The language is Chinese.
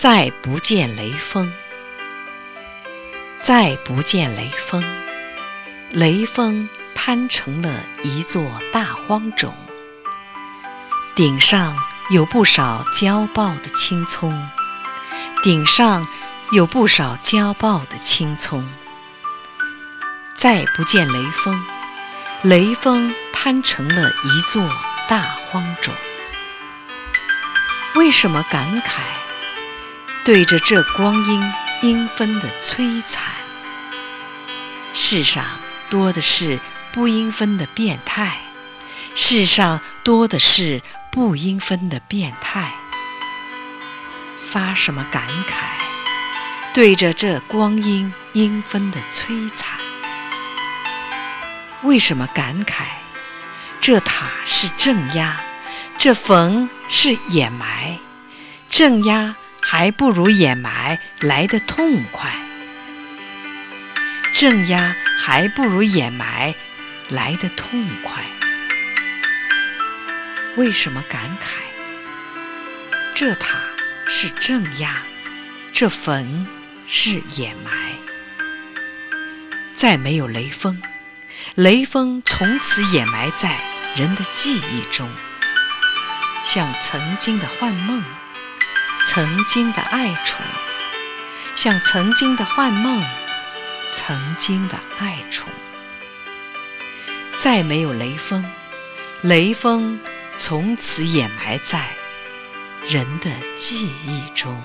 再不见雷锋，再不见雷锋，雷锋摊成了一座大荒冢，顶上有不少焦爆的青葱，顶上有不少焦爆的青葱。再不见雷锋，雷锋摊成了一座大荒冢。为什么感慨？对着这光阴缤纷的摧残，世上多的是不缤纷的变态，世上多的是不缤纷的变态。发什么感慨？对着这光阴缤纷的摧残，为什么感慨？这塔是镇压，这坟是掩埋，镇压。还不如掩埋来得痛快，镇压还不如掩埋来得痛快。为什么感慨？这塔是镇压，这坟是掩埋。再没有雷锋，雷锋从此掩埋在人的记忆中，像曾经的幻梦。曾经的爱宠，像曾经的幻梦，曾经的爱宠，再没有雷锋，雷锋从此掩埋在人的记忆中。